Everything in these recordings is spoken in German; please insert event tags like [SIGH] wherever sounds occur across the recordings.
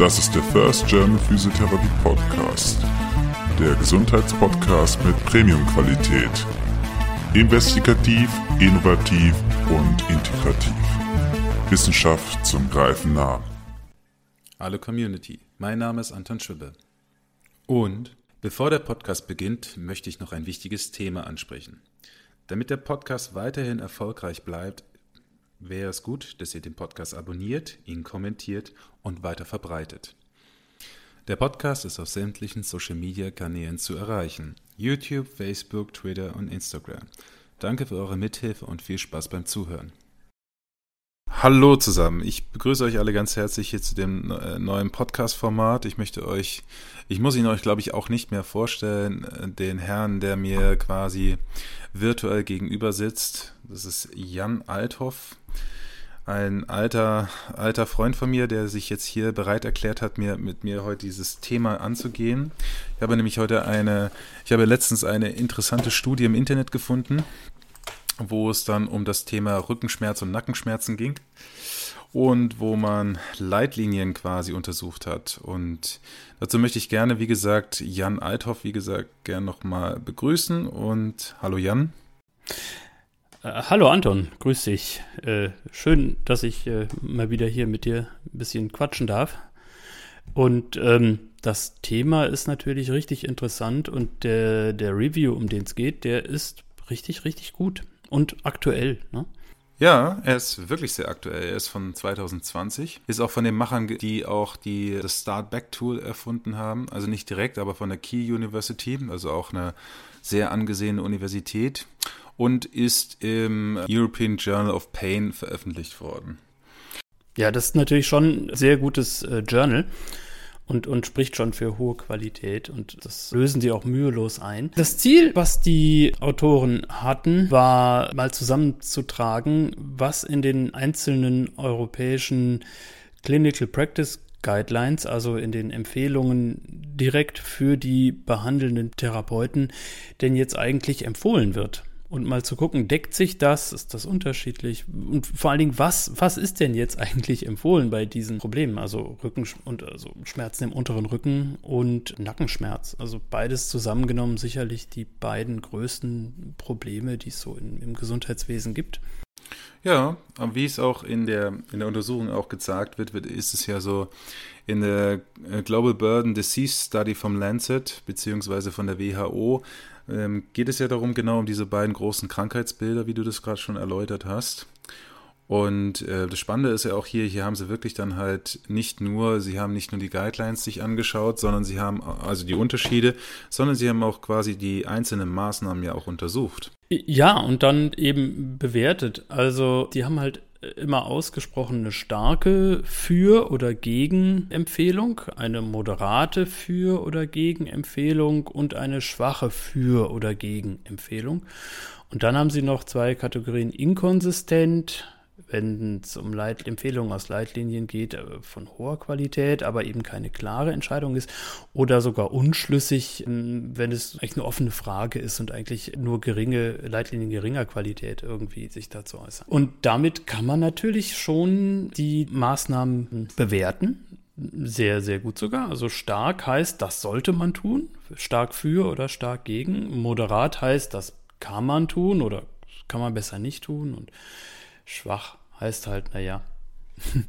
Das ist der First German Physiotherapy Podcast. Der Gesundheitspodcast mit Premium-Qualität. Investigativ, innovativ und integrativ. Wissenschaft zum Greifen nah. Hallo Community, mein Name ist Anton Schwibbe. Und bevor der Podcast beginnt, möchte ich noch ein wichtiges Thema ansprechen. Damit der Podcast weiterhin erfolgreich bleibt, wäre es gut, dass ihr den Podcast abonniert, ihn kommentiert und weiter verbreitet. Der Podcast ist auf sämtlichen Social-Media-Kanälen zu erreichen. YouTube, Facebook, Twitter und Instagram. Danke für eure Mithilfe und viel Spaß beim Zuhören. Hallo zusammen, ich begrüße euch alle ganz herzlich hier zu dem äh, neuen Podcast-Format. Ich möchte euch, ich muss ihn euch glaube ich auch nicht mehr vorstellen, äh, den Herrn, der mir quasi virtuell gegenüber sitzt. Das ist Jan Althoff ein alter, alter Freund von mir, der sich jetzt hier bereit erklärt hat, mir, mit mir heute dieses Thema anzugehen. Ich habe nämlich heute eine, ich habe letztens eine interessante Studie im Internet gefunden, wo es dann um das Thema Rückenschmerz und Nackenschmerzen ging und wo man Leitlinien quasi untersucht hat. Und dazu möchte ich gerne, wie gesagt, Jan Althoff, wie gesagt, gerne nochmal begrüßen. Und hallo Jan. Äh, hallo Anton, grüß dich. Äh, schön, dass ich äh, mal wieder hier mit dir ein bisschen quatschen darf. Und ähm, das Thema ist natürlich richtig interessant und der, der Review, um den es geht, der ist richtig, richtig gut und aktuell. Ne? Ja, er ist wirklich sehr aktuell. Er ist von 2020. Ist auch von den Machern, die auch die, das Start Back Tool erfunden haben. Also nicht direkt, aber von der Key University, also auch eine sehr angesehene Universität und ist im European Journal of Pain veröffentlicht worden. Ja, das ist natürlich schon ein sehr gutes äh, Journal und, und spricht schon für hohe Qualität und das lösen sie auch mühelos ein. Das Ziel, was die Autoren hatten, war mal zusammenzutragen, was in den einzelnen europäischen Clinical Practice Guidelines, also in den Empfehlungen direkt für die behandelnden Therapeuten, denn jetzt eigentlich empfohlen wird und mal zu gucken, deckt sich das, ist das unterschiedlich? Und vor allen Dingen, was, was ist denn jetzt eigentlich empfohlen bei diesen Problemen, also Rücken und also Schmerzen im unteren Rücken und Nackenschmerz, also beides zusammengenommen sicherlich die beiden größten Probleme, die es so in, im Gesundheitswesen gibt. Ja, wie es auch in der, in der Untersuchung auch gezeigt wird, wird, ist es ja so, in der äh, Global Burden Disease Study vom Lancet beziehungsweise von der WHO ähm, geht es ja darum, genau um diese beiden großen Krankheitsbilder, wie du das gerade schon erläutert hast. Und äh, das Spannende ist ja auch hier, hier haben sie wirklich dann halt nicht nur, sie haben nicht nur die Guidelines sich angeschaut, sondern sie haben also die Unterschiede, sondern sie haben auch quasi die einzelnen Maßnahmen ja auch untersucht. Ja, und dann eben bewertet. Also die haben halt immer ausgesprochene starke Für- oder Gegen-Empfehlung, eine moderate Für- oder Gegen-Empfehlung und eine schwache Für- oder Gegen-Empfehlung. Und dann haben sie noch zwei Kategorien inkonsistent, wenn es um Leit Empfehlungen aus Leitlinien geht, äh, von hoher Qualität, aber eben keine klare Entscheidung ist oder sogar unschlüssig, ähm, wenn es eigentlich eine offene Frage ist und eigentlich nur geringe Leitlinien geringer Qualität irgendwie sich dazu äußern. Und damit kann man natürlich schon die Maßnahmen bewerten. Sehr, sehr gut sogar. Also stark heißt, das sollte man tun. Stark für oder stark gegen. Moderat heißt, das kann man tun oder kann man besser nicht tun. Und schwach heißt halt, naja, [LAUGHS]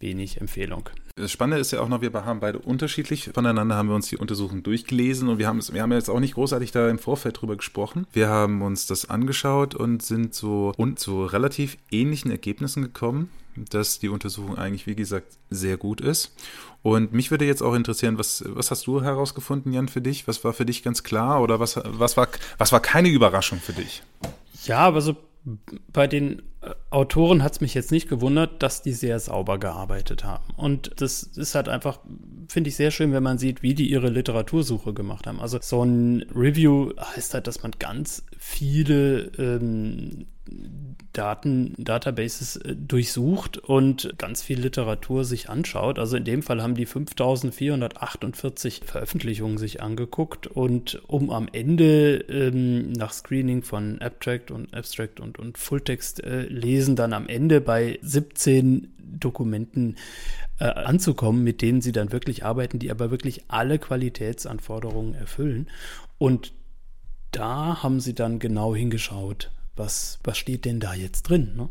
wenig Empfehlung. Das Spannende ist ja auch noch, wir haben beide unterschiedlich voneinander, haben wir uns die Untersuchung durchgelesen und wir haben, wir haben jetzt auch nicht großartig da im Vorfeld drüber gesprochen. Wir haben uns das angeschaut und sind so und zu relativ ähnlichen Ergebnissen gekommen, dass die Untersuchung eigentlich, wie gesagt, sehr gut ist. Und mich würde jetzt auch interessieren, was, was hast du herausgefunden, Jan, für dich? Was war für dich ganz klar oder was, was, war, was war keine Überraschung für dich? Ja, also bei den äh, Autoren hat es mich jetzt nicht gewundert, dass die sehr sauber gearbeitet haben. Und das ist halt einfach, finde ich sehr schön, wenn man sieht, wie die ihre Literatursuche gemacht haben. Also so ein Review heißt halt, dass man ganz viele ähm, Daten, Databases äh, durchsucht und ganz viel Literatur sich anschaut. Also in dem Fall haben die 5448 Veröffentlichungen sich angeguckt und um am Ende ähm, nach Screening von Abstract und Abstract und, und Fulltext äh, lesen dann am Ende bei 17 Dokumenten äh, anzukommen, mit denen sie dann wirklich arbeiten, die aber wirklich alle Qualitätsanforderungen erfüllen. Und da haben sie dann genau hingeschaut, was, was steht denn da jetzt drin? Ne?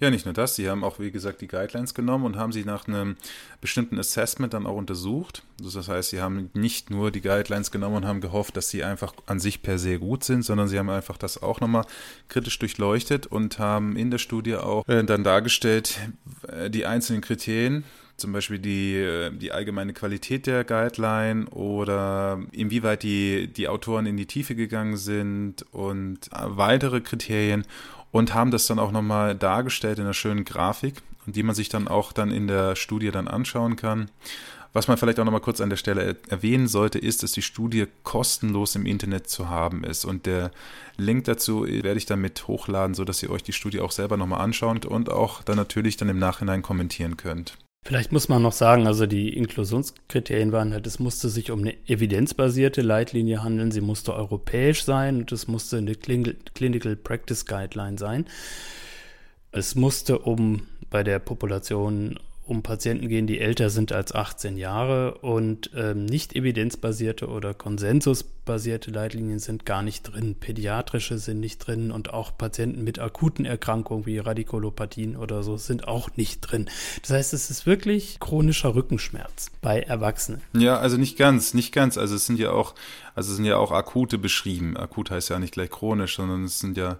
Ja, nicht nur das, sie haben auch, wie gesagt, die Guidelines genommen und haben sie nach einem bestimmten Assessment dann auch untersucht. Das heißt, sie haben nicht nur die Guidelines genommen und haben gehofft, dass sie einfach an sich per se gut sind, sondern sie haben einfach das auch nochmal kritisch durchleuchtet und haben in der Studie auch äh, dann dargestellt, äh, die einzelnen Kriterien, zum Beispiel die, äh, die allgemeine Qualität der Guideline oder inwieweit die, die Autoren in die Tiefe gegangen sind und weitere Kriterien und haben das dann auch nochmal dargestellt in einer schönen Grafik, die man sich dann auch dann in der Studie dann anschauen kann. Was man vielleicht auch nochmal kurz an der Stelle erwähnen sollte, ist, dass die Studie kostenlos im Internet zu haben ist. Und der Link dazu werde ich dann mit hochladen, sodass ihr euch die Studie auch selber nochmal anschaut und auch dann natürlich dann im Nachhinein kommentieren könnt. Vielleicht muss man noch sagen, also die Inklusionskriterien waren halt, es musste sich um eine evidenzbasierte Leitlinie handeln, sie musste europäisch sein und es musste eine Clinical Practice Guideline sein. Es musste um bei der Population um Patienten gehen, die älter sind als 18 Jahre und ähm, nicht evidenzbasierte oder konsensusbasierte Leitlinien sind gar nicht drin. Pädiatrische sind nicht drin und auch Patienten mit akuten Erkrankungen wie Radikulopathien oder so sind auch nicht drin. Das heißt, es ist wirklich chronischer Rückenschmerz bei Erwachsenen. Ja, also nicht ganz, nicht ganz. Also es sind ja auch, also es sind ja auch akute beschrieben. Akut heißt ja nicht gleich chronisch, sondern es sind ja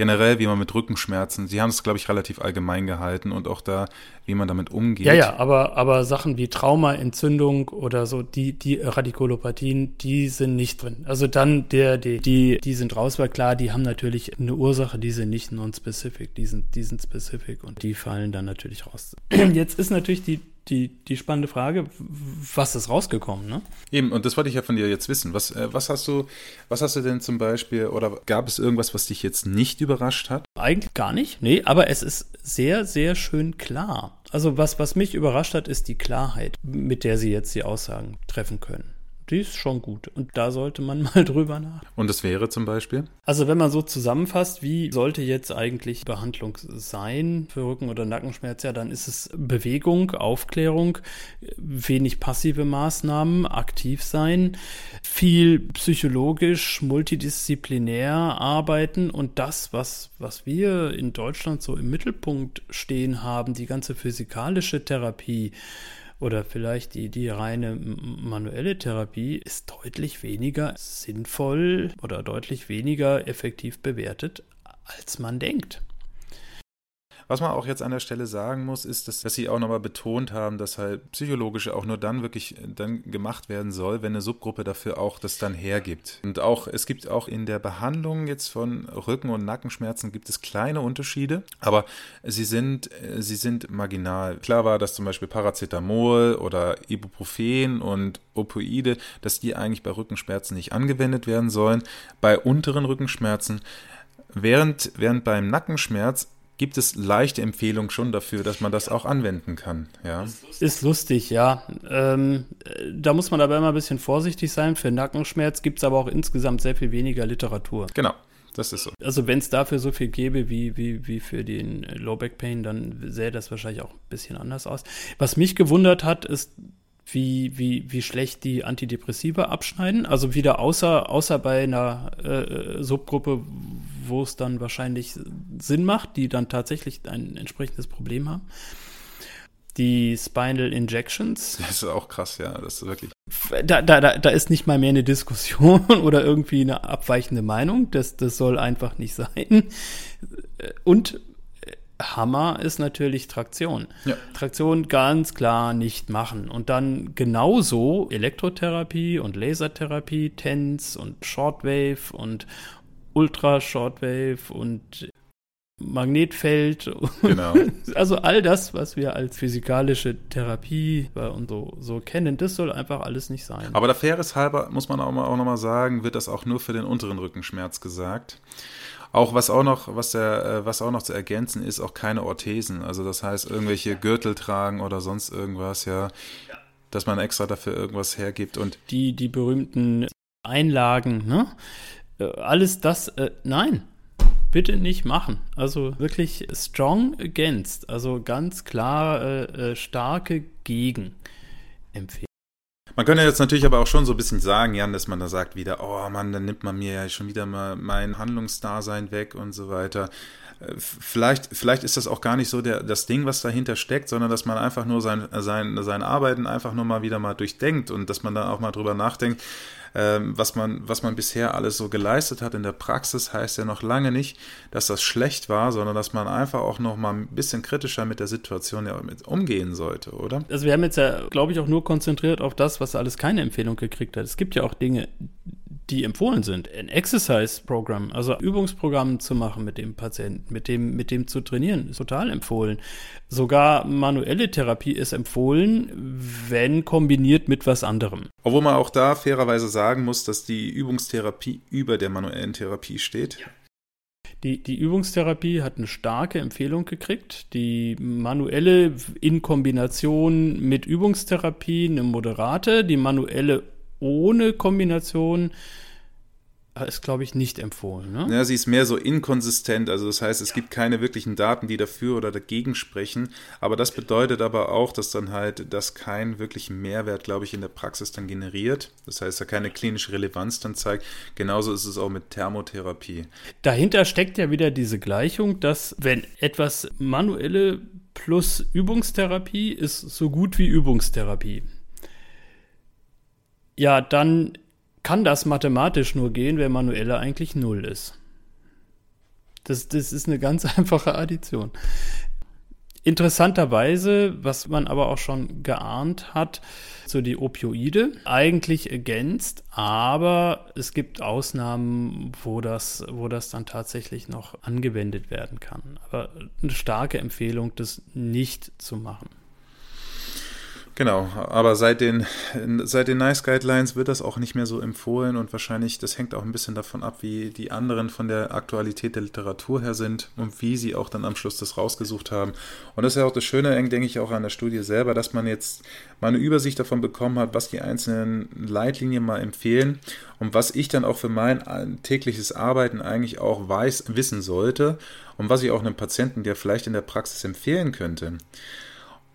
generell, wie man mit Rückenschmerzen, sie haben es, glaube ich, relativ allgemein gehalten und auch da, wie man damit umgeht. Ja, ja, aber, aber Sachen wie Trauma, Entzündung oder so, die, die Radikulopathien, die sind nicht drin. Also dann der, die, die, die sind raus, weil klar, die haben natürlich eine Ursache, die sind nicht non-specific, die sind, die sind specific und die fallen dann natürlich raus. [CLEARS THROAT] Jetzt ist natürlich die, die, die spannende Frage, was ist rausgekommen, ne? Eben, und das wollte ich ja von dir jetzt wissen. Was, äh, was hast du, was hast du denn zum Beispiel, oder gab es irgendwas, was dich jetzt nicht überrascht hat? Eigentlich gar nicht, nee, aber es ist sehr, sehr schön klar. Also was, was mich überrascht hat, ist die Klarheit, mit der sie jetzt die Aussagen treffen können die ist schon gut. Und da sollte man [LAUGHS] mal drüber nach. Und das wäre zum Beispiel? Also wenn man so zusammenfasst, wie sollte jetzt eigentlich Behandlung sein für Rücken- oder Nackenschmerz, ja, dann ist es Bewegung, Aufklärung, wenig passive Maßnahmen, aktiv sein, viel psychologisch, multidisziplinär arbeiten und das, was, was wir in Deutschland so im Mittelpunkt stehen haben, die ganze physikalische Therapie, oder vielleicht die, die reine manuelle Therapie ist deutlich weniger sinnvoll oder deutlich weniger effektiv bewertet, als man denkt. Was man auch jetzt an der Stelle sagen muss, ist, dass, dass sie auch nochmal betont haben, dass halt psychologische auch nur dann wirklich äh, dann gemacht werden soll, wenn eine Subgruppe dafür auch das dann hergibt. Und auch, es gibt auch in der Behandlung jetzt von Rücken- und Nackenschmerzen gibt es kleine Unterschiede, aber sie sind, äh, sie sind marginal. Klar war, dass zum Beispiel Paracetamol oder Ibuprofen und Opioide, dass die eigentlich bei Rückenschmerzen nicht angewendet werden sollen. Bei unteren Rückenschmerzen Während, während beim Nackenschmerz gibt es leichte Empfehlungen schon dafür, dass man das auch anwenden kann. Ja. Ist lustig, ja. Ähm, da muss man aber immer ein bisschen vorsichtig sein. Für Nackenschmerz gibt es aber auch insgesamt sehr viel weniger Literatur. Genau. Das ist so. Also wenn es dafür so viel gäbe wie, wie, wie für den Low Back Pain, dann sähe das wahrscheinlich auch ein bisschen anders aus. Was mich gewundert hat, ist, wie, wie, wie schlecht die Antidepressiva abschneiden. Also wieder außer, außer bei einer äh, Subgruppe, wo es dann wahrscheinlich Sinn macht, die dann tatsächlich ein entsprechendes Problem haben. Die Spinal Injections. [LAUGHS] Das ist auch krass, ja, das ist wirklich. Da, da, da, da ist nicht mal mehr eine Diskussion [LAUGHS] oder irgendwie eine abweichende Meinung. Das, das soll einfach nicht sein. Und Hammer ist natürlich Traktion. Ja. Traktion ganz klar nicht machen. Und dann genauso Elektrotherapie und Lasertherapie, TENS und Shortwave und Ultra Shortwave und Magnetfeld. Genau. [LAUGHS] Also all das, was wir als physikalische Therapie und so, so kennen, das soll einfach alles nicht sein. Aber der Faires halber muss man auch, auch nochmal sagen, wird das auch nur für den unteren Rückenschmerz gesagt. Auch was auch noch, was der, äh, was auch noch zu ergänzen ist, auch keine Orthesen. Also das heißt, irgendwelche Gürtel tragen oder sonst irgendwas, ja, dass man extra dafür irgendwas hergibt und die, die berühmten Einlagen, ne? Äh, alles das, äh, nein, bitte nicht machen. Also wirklich strong against, also ganz klar äh, äh starke Gegenempfehlung. Man könnte jetzt natürlich aber auch schon so ein bisschen sagen, Jan, dass man da sagt wieder, oh Mann, dann nimmt man mir ja schon wieder mal mein Handlungsdasein weg und so weiter. Äh, vielleicht, vielleicht ist das auch gar nicht so der, das Ding, was dahinter steckt, sondern dass man einfach nur sein, sein, sein Arbeiten einfach nur mal wieder mal durchdenkt und dass man dann auch mal drüber nachdenkt, ähm, was, man, was man bisher alles so geleistet hat in der Praxis, heißt ja noch lange nicht, dass das schlecht war, sondern dass man einfach auch noch mal ein bisschen kritischer mit der Situation ja mit umgehen sollte, oder? Also wir haben jetzt ja, glaube ich, auch nur konzentriert auf das, was alles keine Empfehlung gekriegt hat. Es gibt ja auch Dinge, die empfohlen sind. Ein Exercise-Programm, also Übungsprogramm zu machen mit dem Patienten, mit dem, mit dem zu trainieren, ist total empfohlen. Sogar manuelle Therapie ist empfohlen, wenn kombiniert mit was anderem. Obwohl man auch da fairerweise sagen muss, dass die Übungstherapie über der manuellen Therapie steht. Die, die Übungstherapie hat eine starke Empfehlung gekriegt. Die manuelle in Kombination mit Übungstherapie eine moderate. Die manuelle ohne Kombination ist, glaube ich, nicht empfohlen. Ne? Ja, sie ist mehr so inkonsistent. Also das heißt, es ja. gibt keine wirklichen Daten, die dafür oder dagegen sprechen. Aber das bedeutet aber auch, dass dann halt das keinen wirklichen Mehrwert, glaube ich, in der Praxis dann generiert. Das heißt, da keine klinische Relevanz dann zeigt. Genauso ist es auch mit Thermotherapie. Dahinter steckt ja wieder diese Gleichung, dass wenn etwas manuelle plus Übungstherapie ist so gut wie Übungstherapie ja, dann kann das mathematisch nur gehen, wenn manuelle eigentlich null ist. Das, das ist eine ganz [LAUGHS] einfache Addition. Interessanterweise, was man aber auch schon geahnt hat, so die Opioide eigentlich ergänzt, aber es gibt Ausnahmen, wo das, wo das dann tatsächlich noch angewendet werden kann. Aber eine starke Empfehlung, das nicht zu machen. Genau, aber seit den, seit den NICE Guidelines wird das auch nicht mehr so empfohlen und wahrscheinlich, das hängt auch ein bisschen davon ab, wie die anderen von der Aktualität der Literatur her sind und wie sie auch dann am Schluss das rausgesucht haben. Und das ist ja auch das Schöne, denke ich, auch an der Studie selber, dass man jetzt mal eine Übersicht davon bekommen hat, was die einzelnen Leitlinien mal empfehlen und was ich dann auch für mein tägliches Arbeiten eigentlich auch weiß, wissen sollte und was ich auch einem Patienten, der vielleicht in der Praxis empfehlen könnte.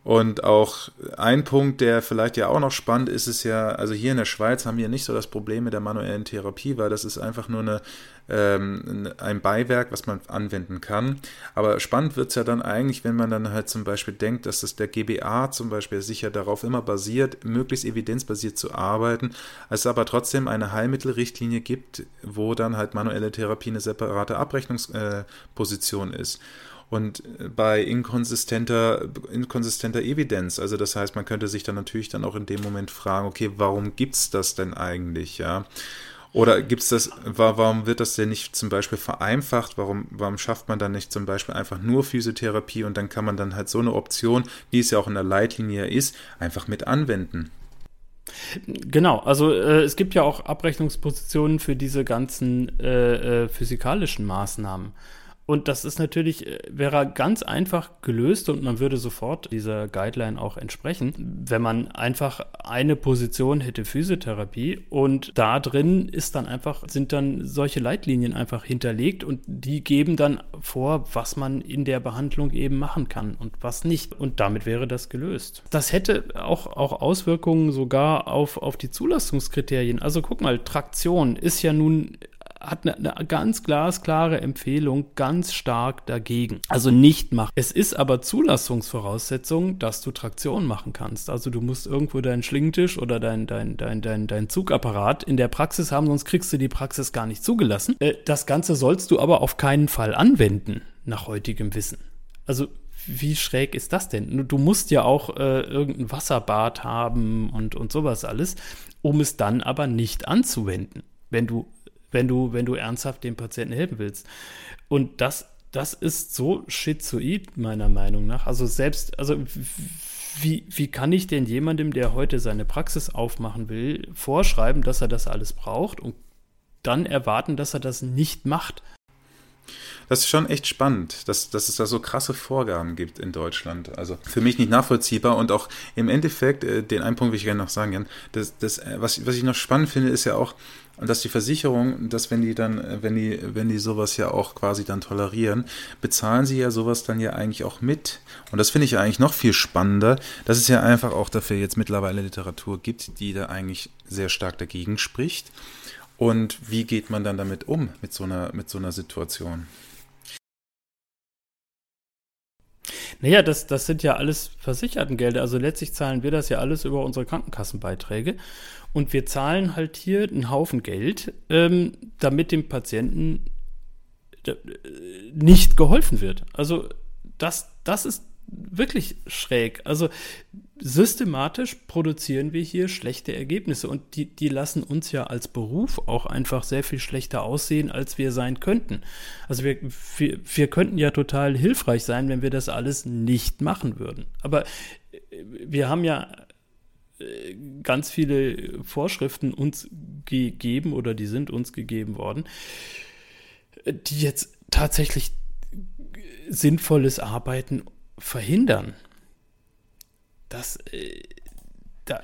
Und auch ein Punkt, der vielleicht ja auch noch spannend ist, ist ja, also hier in der Schweiz haben wir nicht so das Problem mit der manuellen Therapie, weil das ist einfach nur eine, ähm, ein Beiwerk, was man anwenden kann. Aber spannend wird es ja dann eigentlich, wenn man dann halt zum Beispiel denkt, dass das der GBA zum Beispiel sicher darauf immer basiert, möglichst evidenzbasiert zu arbeiten, es aber trotzdem eine Heilmittelrichtlinie gibt, wo dann halt manuelle Therapie eine separate Abrechnungsposition äh, ist und bei inkonsistenter, inkonsistenter Evidenz. Also das heißt, man könnte sich dann natürlich dann auch in dem Moment fragen, okay, warum gibt es das denn eigentlich, ja? Oder gibt es das, warum wird das denn nicht zum Beispiel vereinfacht? Warum, warum schafft man dann nicht zum Beispiel einfach nur Physiotherapie und dann kann man dann halt so eine Option, wie es ja auch in der Leitlinie ist, einfach mit anwenden? Genau, also äh, es gibt ja auch Abrechnungspositionen für diese ganzen äh, äh, physikalischen Maßnahmen. Und das ist natürlich, äh, wäre ganz einfach gelöst und man würde sofort dieser Guideline auch entsprechen, wenn man einfach eine Position hätte Physiotherapie und da drin ist dann einfach, sind dann solche Leitlinien einfach hinterlegt und die geben dann vor, was man in der Behandlung eben machen kann und was nicht. Und damit wäre das gelöst. Das hätte auch, auch Auswirkungen sogar auf, auf die Zulassungskriterien. Also guck mal, Traktion ist ja nun hat eine, eine ganz glasklare Empfehlung ganz stark dagegen. Also nicht machen. Es ist aber Zulassungsvoraussetzung, dass du Traktion machen kannst. Also du musst irgendwo deinen Schlingentisch oder dein, dein, dein, dein, dein Zugapparat in der Praxis haben, sonst kriegst du die Praxis gar nicht zugelassen. Äh, das Ganze sollst du aber auf keinen Fall anwenden, nach heutigem Wissen. Also wie schräg ist das denn? Du musst ja auch äh, irgendein Wasserbad haben und, und sowas alles, um es dann aber nicht anzuwenden. Wenn du wenn du, wenn du ernsthaft dem Patienten helfen willst. Und das, das ist so schizoid, meiner Meinung nach. Also selbst, also wie, wie kann ich denn jemandem, der heute seine Praxis aufmachen will, vorschreiben, dass er das alles braucht und dann erwarten, dass er das nicht macht? das ist schon echt spannend, dass, dass es da so krasse Vorgaben gibt in Deutschland. Also für mich nicht nachvollziehbar und auch im Endeffekt, äh, den einen Punkt will ich gerne noch sagen, Jan, das, das, äh, was, was ich noch spannend finde, ist ja auch, dass die Versicherung, dass wenn die dann, äh, wenn die, wenn die sowas ja auch quasi dann tolerieren, bezahlen sie ja sowas dann ja eigentlich auch mit. Und das finde ich eigentlich noch viel spannender, dass es ja einfach auch dafür jetzt mittlerweile Literatur gibt, die da eigentlich sehr stark dagegen spricht. Und wie geht man dann damit um, mit so einer, mit so einer Situation? Naja, das, das sind ja alles Versichertengelder. Also letztlich zahlen wir das ja alles über unsere Krankenkassenbeiträge. Und wir zahlen halt hier einen Haufen Geld, ähm, damit dem Patienten äh, nicht geholfen wird. Also das, das ist wirklich schräg. Also systematisch produzieren wir hier schlechte Ergebnisse und die, die lassen uns ja als Beruf auch einfach sehr viel schlechter aussehen, als wir sein könnten. Also wir, wir, wir könnten ja total hilfreich sein, wenn wir das alles nicht machen würden. Aber äh, wir haben ja äh, ganz viele Vorschriften uns gegeben oder die sind uns gegeben worden, die jetzt tatsächlich sinnvolles Arbeiten verhindern. Das, äh, da,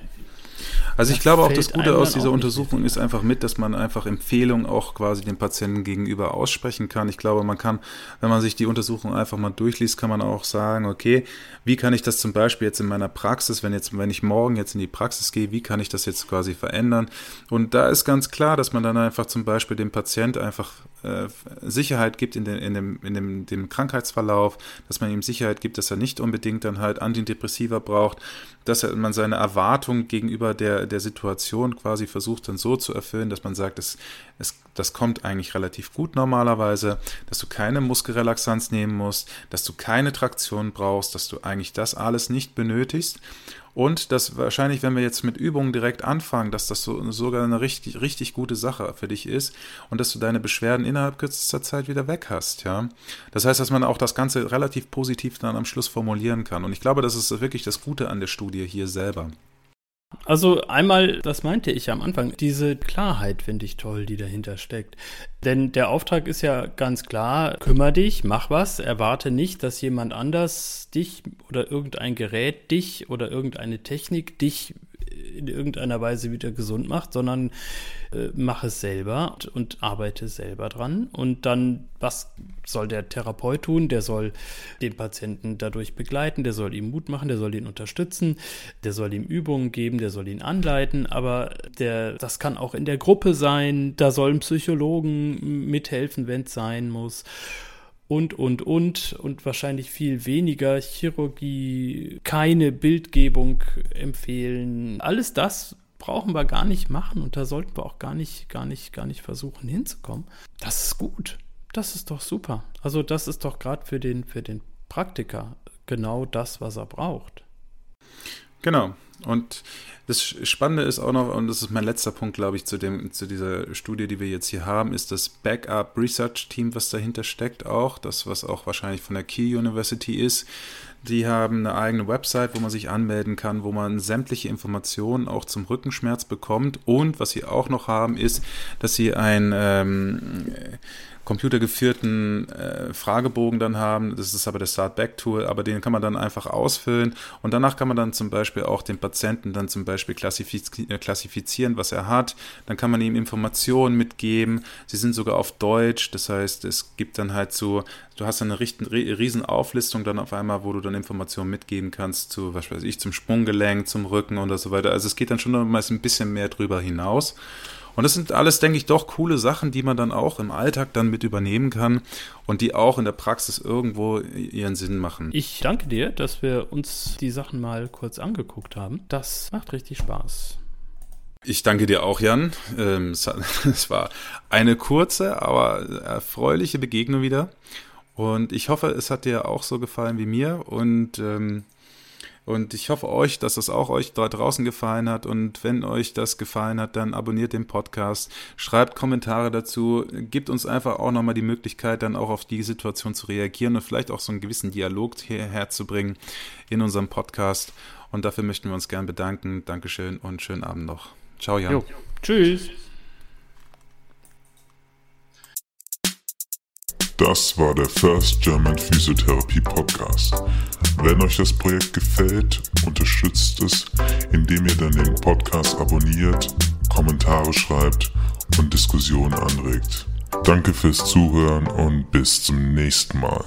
also ich glaube auch, das Gute aus dieser Untersuchung ist einfach mit, dass man einfach Empfehlungen auch quasi dem Patienten gegenüber aussprechen kann. Ich glaube, man kann, wenn man sich die Untersuchung einfach mal durchliest, kann man auch sagen, okay, wie kann ich das zum Beispiel jetzt in meiner Praxis, wenn jetzt, wenn ich morgen jetzt in die Praxis gehe, wie kann ich das jetzt quasi verändern? Und da ist ganz klar, dass man dann einfach zum Beispiel dem Patient einfach äh, Sicherheit gibt in, den, in, dem, in dem, dem Krankheitsverlauf, dass man ihm Sicherheit gibt, dass er nicht unbedingt dann halt Antidepressiva braucht, dass er, man seine Erwartung gegenüber der, der Situation quasi versucht dann so zu erfüllen, dass man sagt, es, es, das kommt eigentlich relativ gut normalerweise, dass du keine Muskelrelaxanz nehmen musst, dass du keine Traktion brauchst, dass du eigentlich das alles nicht benötigst und dass wahrscheinlich, wenn wir jetzt mit Übungen direkt anfangen, dass das so, sogar eine richtig, richtig gute Sache für dich ist und dass du deine Beschwerden innerhalb kürzester Zeit wieder weg hast, ja. Das heißt, dass man auch das Ganze relativ positiv dann am Schluss formulieren kann. Und ich glaube, das ist wirklich das Gute an der Studie hier selber. Also einmal, das meinte ich am Anfang, diese Klarheit finde ich toll, die dahinter steckt. Denn der Auftrag ist ja ganz klar, kümmere dich, mach was, erwarte nicht, dass jemand anders dich oder irgendein Gerät dich oder irgendeine Technik dich in irgendeiner Weise wieder gesund macht, sondern äh, mach es selber und, und, arbeite selber dran. Und dann, was soll der Therapeut tun? Der soll den Patienten dadurch begleiten, der soll ihm Mut machen, der soll ihn unterstützen, der soll ihm Übungen geben, der soll ihn anleiten, aber der, das kann auch in der Gruppe sein, da sollen Psychologen mithelfen, wenn es sein muss und, und, und und wahrscheinlich viel weniger Chirurgie, keine Bildgebung empfehlen. Alles das brauchen wir gar nicht machen und da sollten wir auch gar nicht, gar nicht, gar nicht versuchen hinzukommen. Das ist gut. Das ist doch super. Also das ist doch gerade für den, für den Praktiker genau das, was er braucht. Genau. Und das Spannende ist auch noch, und das ist mein letzter Punkt, glaube ich, zu, dem, zu dieser Studie, die wir jetzt hier haben, ist das Backup Research Team, was dahinter steckt, auch. Das, was auch wahrscheinlich von der Key University ist. Die haben eine eigene Website, wo man sich anmelden kann, wo man sämtliche Informationen auch zum Rückenschmerz bekommt. Und was sie auch noch haben, ist, dass sie ein ähm, computergeführten äh, Fragebogen dann haben. Das ist aber das Start-Back-Tool, aber den kann man dann einfach ausfüllen und danach kann man dann zum Beispiel auch den Patienten dann zum Beispiel klassifiz äh, klassifizieren, was er hat. Dann kann man ihm Informationen mitgeben. Sie sind sogar auf Deutsch, das heißt, es gibt dann halt so, du hast eine riesen Auflistung dann auf einmal, wo du dann Informationen mitgeben kannst zu, was weiß ich, zum Sprunggelenk, zum Rücken und so weiter. Also es geht dann schon mal ein bisschen mehr drüber hinaus. Und das sind alles, denke ich, doch coole Sachen, die man dann auch im Alltag dann mit übernehmen kann und die auch in der Praxis irgendwo ihren Sinn machen. Ich danke dir, dass wir uns die Sachen mal kurz angeguckt haben. Das macht richtig Spaß. Ich danke dir auch, Jan. Ähm, es [LAUGHS] war eine kurze, aber erfreuliche Begegnung wieder. Und ich hoffe, es hat dir auch so gefallen wie mir. Und ähm, und ich hoffe euch, dass es auch euch da draußen gefallen hat. Und wenn euch das gefallen hat, dann abonniert den Podcast, schreibt Kommentare dazu, gibt uns einfach auch nochmal die Möglichkeit, dann auch auf die Situation zu reagieren und vielleicht auch so einen gewissen Dialog hierher zu bringen in unserem Podcast. Und dafür möchten wir uns gern bedanken. Dankeschön und schönen Abend noch. Ciao, Jan. Jo. Tschüss. Das war der First German Physiotherapy Podcast. Wenn euch das Projekt gefällt, unterstützt es, indem ihr dann den Podcast abonniert, Kommentare schreibt und Diskussionen anregt. Danke fürs Zuhören und bis zum nächsten Mal.